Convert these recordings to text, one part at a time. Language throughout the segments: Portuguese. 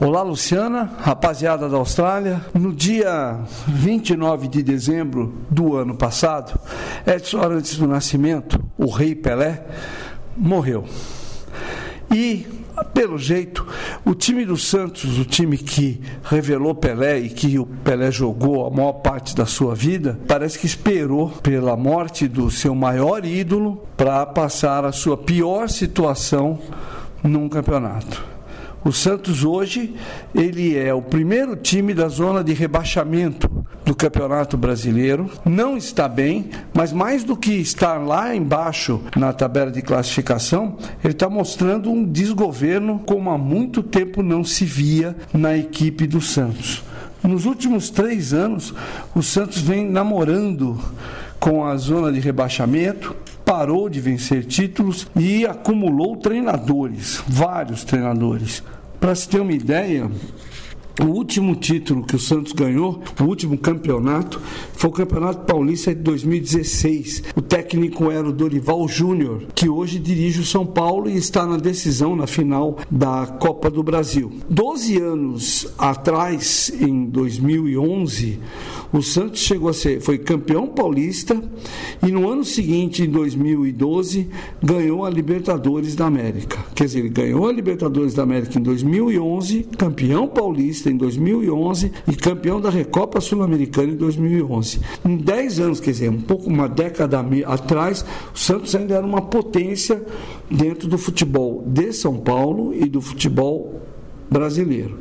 Olá, Luciana, rapaziada da Austrália. No dia 29 de dezembro do ano passado, Edson Arantes do Nascimento, o rei Pelé, morreu. E, pelo jeito, o time do Santos, o time que revelou Pelé e que o Pelé jogou a maior parte da sua vida, parece que esperou pela morte do seu maior ídolo para passar a sua pior situação num campeonato. O Santos hoje ele é o primeiro time da zona de rebaixamento do Campeonato Brasileiro. Não está bem, mas mais do que estar lá embaixo na tabela de classificação, ele está mostrando um desgoverno como há muito tempo não se via na equipe do Santos. Nos últimos três anos, o Santos vem namorando com a zona de rebaixamento, parou de vencer títulos e acumulou treinadores, vários treinadores. Para se ter uma ideia, o último título que o Santos ganhou, o último campeonato, foi o Campeonato Paulista de 2016. O técnico era o Dorival Júnior, que hoje dirige o São Paulo e está na decisão, na final da Copa do Brasil. Doze anos atrás, em 2011, o Santos chegou a ser, foi campeão paulista e no ano seguinte, em 2012, ganhou a Libertadores da América. Quer dizer, ele ganhou a Libertadores da América em 2011, campeão paulista em 2011 e campeão da Recopa Sul-Americana em 2011. Em 10 anos, quer dizer, um pouco uma década atrás, o Santos ainda era uma potência dentro do futebol de São Paulo e do futebol brasileiro.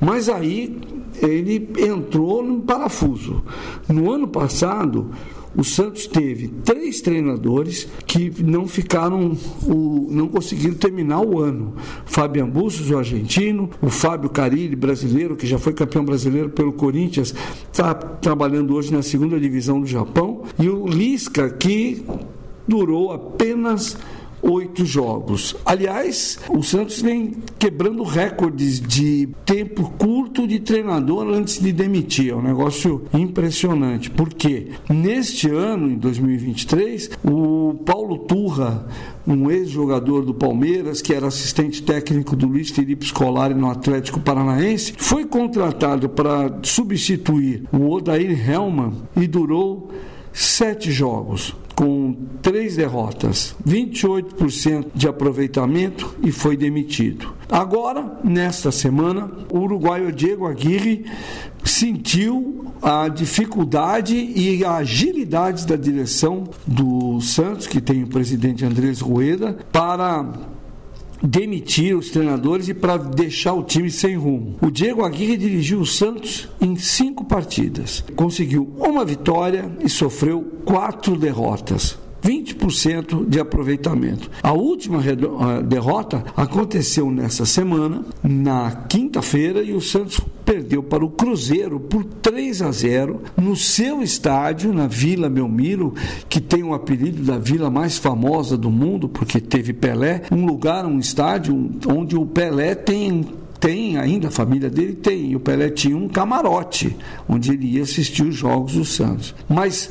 Mas aí ele entrou no parafuso. No ano passado, o Santos teve três treinadores que não ficaram, o, não conseguiram terminar o ano. Fabian Bustos, o argentino, o Fábio Carilli, brasileiro, que já foi campeão brasileiro pelo Corinthians, está trabalhando hoje na segunda divisão do Japão, e o Lisca, que durou apenas oito jogos. Aliás, o Santos vem quebrando recordes de tempo curto de treinador antes de demitir. É um negócio impressionante. Porque neste ano, em 2023, o Paulo Turra, um ex-jogador do Palmeiras, que era assistente técnico do Luiz Felipe Scolari no Atlético Paranaense, foi contratado para substituir o Odair Helman e durou sete jogos com três derrotas, 28% de aproveitamento e foi demitido. Agora, nesta semana, o uruguaio Diego Aguirre sentiu a dificuldade e a agilidade da direção do Santos, que tem o presidente Andrés Rueda, para demitir os treinadores e para deixar o time sem rumo. O Diego Aguirre dirigiu o Santos em cinco partidas, conseguiu uma vitória e sofreu quatro derrotas. 20% de aproveitamento. A última derrota aconteceu nessa semana, na quinta-feira, e o Santos perdeu para o Cruzeiro por 3 a 0 no seu estádio, na Vila Belmiro, que tem o apelido da vila mais famosa do mundo, porque teve Pelé, um lugar, um estádio onde o Pelé tem tem ainda, a família dele tem, e o Pelé tinha um camarote onde ele ia assistir os jogos do Santos. Mas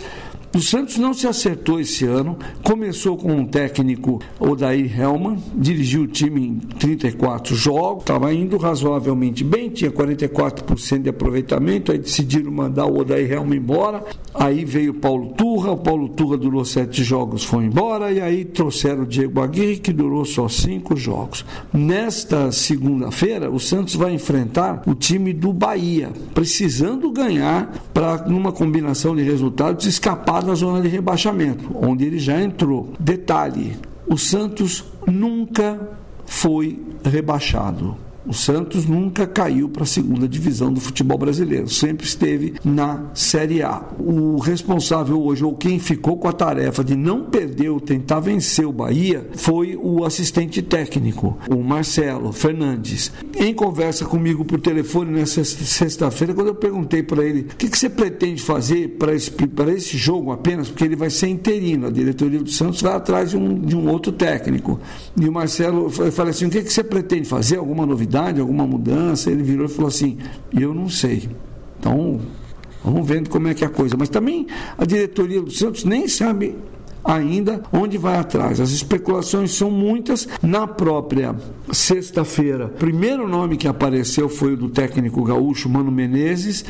o Santos não se acertou esse ano, começou com um técnico, Odair Helman, dirigiu o time em 34 jogos, estava indo razoavelmente bem, tinha 44% de aproveitamento, aí decidiram mandar o Odair Helman embora, aí veio o Paulo Turra, o Paulo Turra durou sete jogos, foi embora, e aí trouxeram o Diego Aguirre, que durou só cinco jogos. Nesta segunda-feira, o Santos vai enfrentar o time do Bahia, precisando ganhar para, numa combinação de resultados, escapar da zona de rebaixamento, onde ele já entrou. Detalhe: o Santos nunca foi rebaixado. O Santos nunca caiu para a segunda divisão do futebol brasileiro, sempre esteve na Série A. O responsável hoje, ou quem ficou com a tarefa de não perder ou tentar vencer o Bahia, foi o assistente técnico, o Marcelo Fernandes. Em conversa comigo por telefone nessa sexta-feira, quando eu perguntei para ele o que, que, você pretende fazer para esse, esse jogo apenas, porque ele vai ser interino, a diretoria do Santos vai atrás de um, de um outro técnico. E o Marcelo, eu falei assim: o que, que você pretende fazer? Alguma novidade? Novidade, alguma mudança, ele virou e falou assim: eu não sei. Então, vamos vendo como é que é a coisa. Mas também a diretoria do Santos nem sabe ainda onde vai atrás. As especulações são muitas. Na própria sexta-feira, primeiro nome que apareceu foi o do técnico gaúcho Mano Menezes,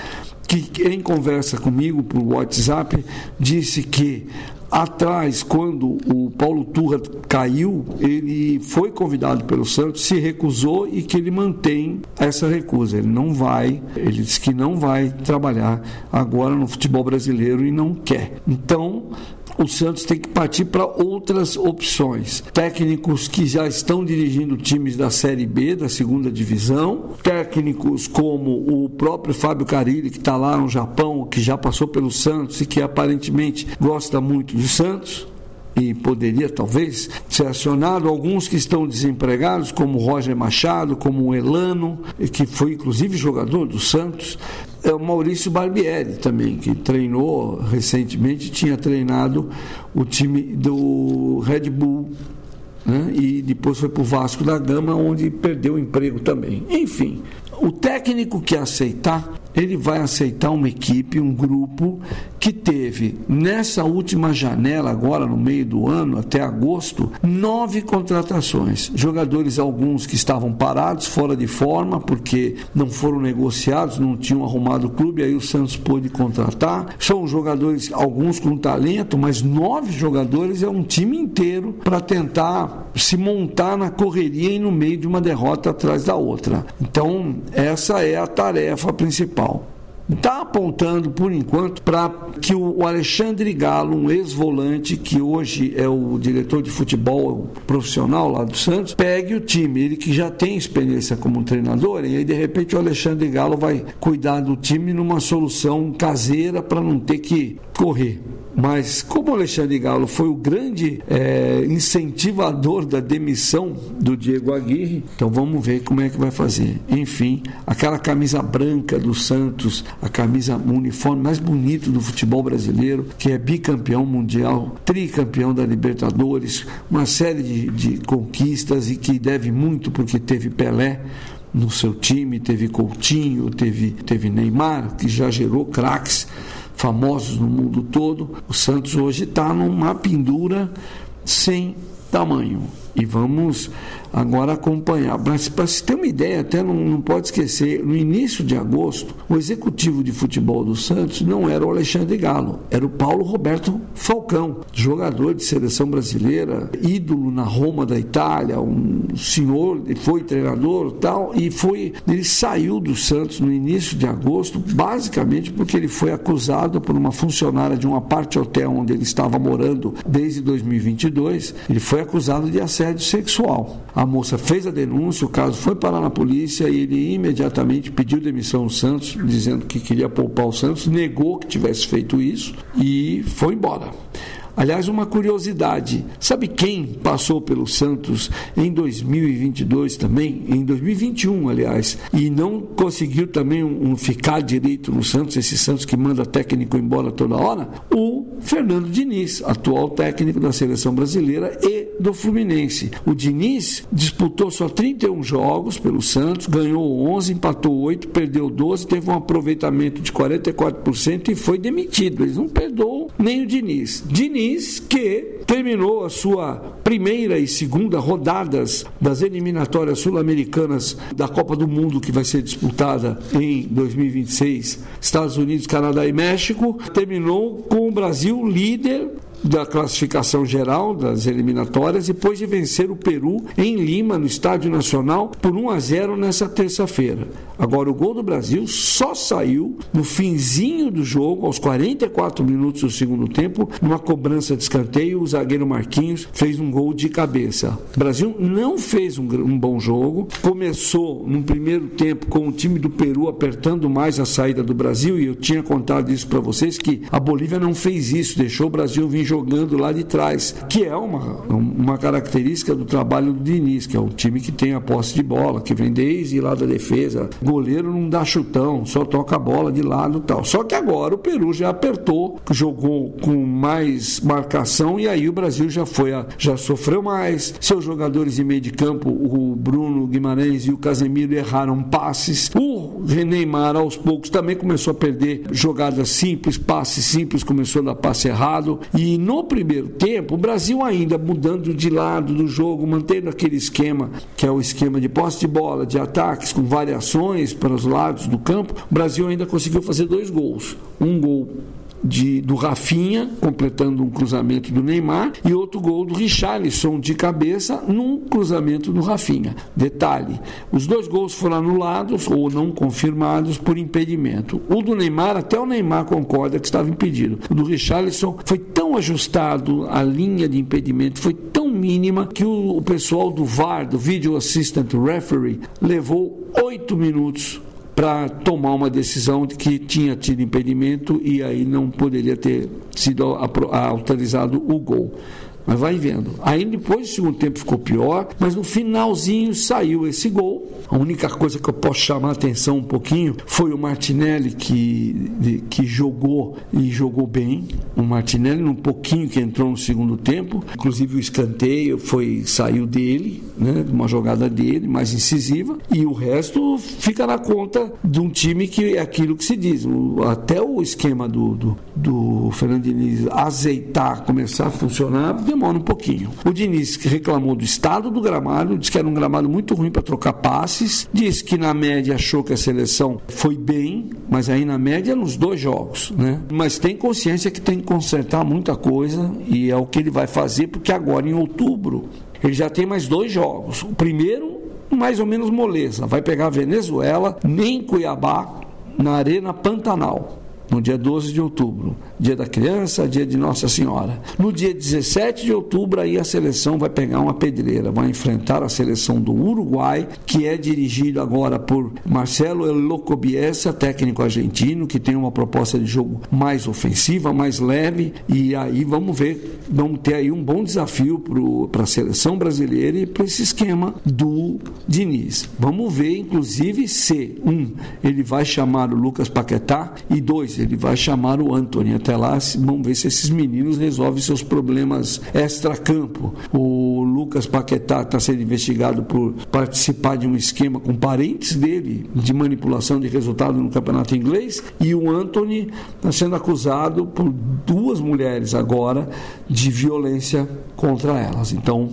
que em conversa comigo por WhatsApp disse que atrás, quando o Paulo Turra caiu, ele foi convidado pelo Santos, se recusou e que ele mantém essa recusa. Ele não vai, ele disse que não vai trabalhar agora no futebol brasileiro e não quer. Então, o Santos tem que partir para outras opções. Técnicos que já estão dirigindo times da Série B, da segunda divisão, técnicos como o próprio Fábio Carilli, que está lá no Japão, que já passou pelo Santos e que aparentemente gosta muito do Santos e poderia talvez ser acionado alguns que estão desempregados, como Roger Machado, como Elano, que foi inclusive jogador do Santos, é o Maurício Barbieri também, que treinou recentemente, tinha treinado o time do Red Bull né? e depois foi para o Vasco da Gama, onde perdeu o emprego também. Enfim, o técnico que aceitar ele vai aceitar uma equipe, um grupo que teve nessa última janela, agora no meio do ano, até agosto, nove contratações. Jogadores, alguns que estavam parados, fora de forma, porque não foram negociados, não tinham arrumado o clube, aí o Santos pôde contratar. São jogadores, alguns com talento, mas nove jogadores é um time inteiro para tentar se montar na correria e no meio de uma derrota atrás da outra. Então, essa é a tarefa principal está apontando, por enquanto, para que o Alexandre Galo, um ex-volante, que hoje é o diretor de futebol profissional lá do Santos, pegue o time. Ele que já tem experiência como treinador, e aí de repente o Alexandre Galo vai cuidar do time numa solução caseira para não ter que correr. Mas como Alexandre Galo foi o grande é, incentivador da demissão do Diego Aguirre, então vamos ver como é que vai fazer. Enfim, aquela camisa branca do Santos, a camisa, o uniforme mais bonito do futebol brasileiro, que é bicampeão mundial, tricampeão da Libertadores, uma série de, de conquistas e que deve muito porque teve Pelé no seu time, teve Coutinho, teve, teve Neymar, que já gerou craques famosos no mundo todo. O Santos hoje está numa pendura sem tamanho. E vamos agora acompanhar. Para se ter uma ideia, até não, não, pode esquecer, no início de agosto, o executivo de futebol do Santos não era o Alexandre Galo, era o Paulo Roberto Falcão, jogador de seleção brasileira, ídolo na Roma da Itália, um senhor, foi treinador tal, e foi, ele saiu do Santos no início de agosto, basicamente porque ele foi acusado por uma funcionária de uma parte hotel onde ele estava morando desde 2022, ele foi acusado de assédio sexual. A moça fez a denúncia, o caso foi parar na polícia e ele imediatamente pediu demissão do Santos, dizendo que queria poupar o Santos, negou que tivesse feito isso e foi embora. Aliás, uma curiosidade: sabe quem passou pelo Santos em 2022 também? Em 2021, aliás, e não conseguiu também um, um ficar direito no Santos, esse Santos que manda técnico embora toda hora? O Fernando Diniz, atual técnico da seleção brasileira e do Fluminense. O Diniz disputou só 31 jogos pelo Santos, ganhou 11, empatou 8, perdeu 12, teve um aproveitamento de 44% e foi demitido. Eles não perdoam nem o Diniz. Diniz Diniz, que terminou a sua primeira e segunda rodadas das eliminatórias sul-americanas da Copa do Mundo, que vai ser disputada em 2026, Estados Unidos, Canadá e México, terminou com o Brasil líder da classificação geral das eliminatórias depois de vencer o Peru em Lima, no Estádio Nacional, por 1 a 0 nessa terça-feira. Agora, o gol do Brasil só saiu no finzinho do jogo, aos 44 minutos do segundo tempo, numa cobrança de escanteio. O zagueiro Marquinhos fez um gol de cabeça. O Brasil não fez um, um bom jogo, começou no primeiro tempo com o time do Peru apertando mais a saída do Brasil, e eu tinha contado isso para vocês que a Bolívia não fez isso, deixou o Brasil vir jogando lá de trás, que é uma, uma característica do trabalho do Diniz, que é um time que tem a posse de bola, que vem desde lá da defesa, goleiro não dá chutão, só toca a bola de lado e tal. Só que agora o Peru já apertou, jogou com mais marcação e aí o Brasil já foi, a, já sofreu mais. Seus jogadores de meio de campo, o Bruno Guimarães e o Casemiro erraram passes. O Neymar aos poucos também começou a perder jogadas simples, passes simples, começou a dar passe errado e no primeiro tempo, o Brasil ainda mudando de lado do jogo, mantendo aquele esquema que é o esquema de posse de bola, de ataques, com variações para os lados do campo, o Brasil ainda conseguiu fazer dois gols. Um gol de, do Rafinha, completando um cruzamento do Neymar, e outro gol do Richarlison de cabeça num cruzamento do Rafinha. Detalhe: os dois gols foram anulados ou não confirmados por impedimento. O do Neymar, até o Neymar concorda que estava impedido. O do Richarlison foi tão ajustado a linha de impedimento, foi tão mínima que o, o pessoal do VAR, do Video Assistant Referee, levou oito minutos para tomar uma decisão de que tinha tido impedimento e aí não poderia ter sido autorizado o gol. Mas vai vendo. Aí depois o segundo tempo ficou pior, mas no finalzinho saiu esse gol. A única coisa que eu posso chamar a atenção um pouquinho foi o Martinelli que, que jogou e jogou bem. O Martinelli, um pouquinho que entrou no segundo tempo, inclusive o escanteio foi saiu dele, né, uma jogada dele, mais incisiva, e o resto fica na conta de um time que é aquilo que se diz. O, até o esquema do, do, do Fernando Diniz azeitar, começar a funcionar, demora um pouquinho. O Diniz reclamou do estado do gramado, disse que era um gramado muito ruim para trocar passes, disse que na média achou que a seleção foi bem, mas aí na média nos dois jogos, né? Mas tem consciência que tem que consertar muita coisa e é o que ele vai fazer, porque agora em outubro ele já tem mais dois jogos. O primeiro, mais ou menos moleza, vai pegar a Venezuela, nem Cuiabá, na Arena Pantanal no dia 12 de outubro, dia da criança, dia de Nossa Senhora. No dia 17 de outubro, aí a seleção vai pegar uma pedreira, vai enfrentar a seleção do Uruguai, que é dirigido agora por Marcelo Locobiesa, técnico argentino, que tem uma proposta de jogo mais ofensiva, mais leve, e aí vamos ver, vamos ter aí um bom desafio para a seleção brasileira e para esse esquema do Diniz. Vamos ver, inclusive, se, um, ele vai chamar o Lucas Paquetá, e dois, ele vai chamar o Anthony. Até lá, vamos ver se esses meninos resolvem seus problemas extra-campo. O Lucas Paquetá está sendo investigado por participar de um esquema com parentes dele de manipulação de resultado no campeonato inglês e o Anthony está sendo acusado por duas mulheres agora de violência contra elas. Então,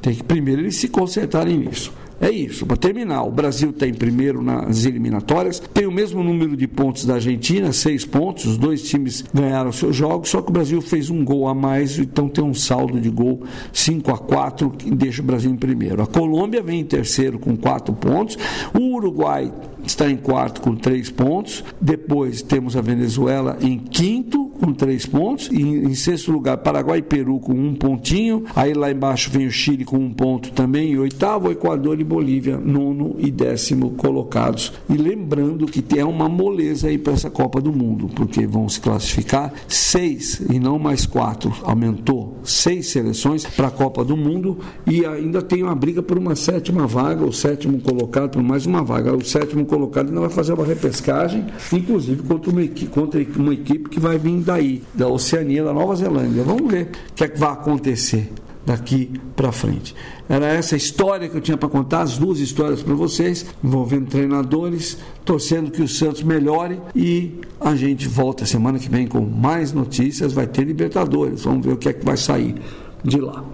tem que primeiro eles se consertarem nisso. É isso. Para terminar, o Brasil está em primeiro nas eliminatórias, tem o mesmo número de pontos da Argentina, seis pontos. Os dois times ganharam seus jogos, só que o Brasil fez um gol a mais, então tem um saldo de gol 5 a 4 que deixa o Brasil em primeiro. A Colômbia vem em terceiro com quatro pontos. O Uruguai está em quarto com três pontos. Depois temos a Venezuela em quinto com três pontos. E em sexto lugar, Paraguai e Peru com um pontinho. Aí lá embaixo vem o Chile com um ponto também. E oitavo, Equador e Bolívia, nono e décimo colocados. E lembrando que tem uma moleza aí para essa Copa do Mundo, porque vão se classificar seis e não mais quatro. Aumentou seis seleções para a Copa do Mundo e ainda tem uma briga por uma sétima vaga, o sétimo colocado por mais uma vaga. O sétimo colocado ainda vai fazer uma repescagem, inclusive contra uma equipe, contra uma equipe que vai vir daí, da Oceania, da Nova Zelândia. Vamos ver o que é que vai acontecer daqui para frente. Era essa história que eu tinha para contar, as duas histórias para vocês, envolvendo treinadores, torcendo que o Santos melhore e a gente volta semana que vem com mais notícias, vai ter Libertadores. Vamos ver o que é que vai sair de lá.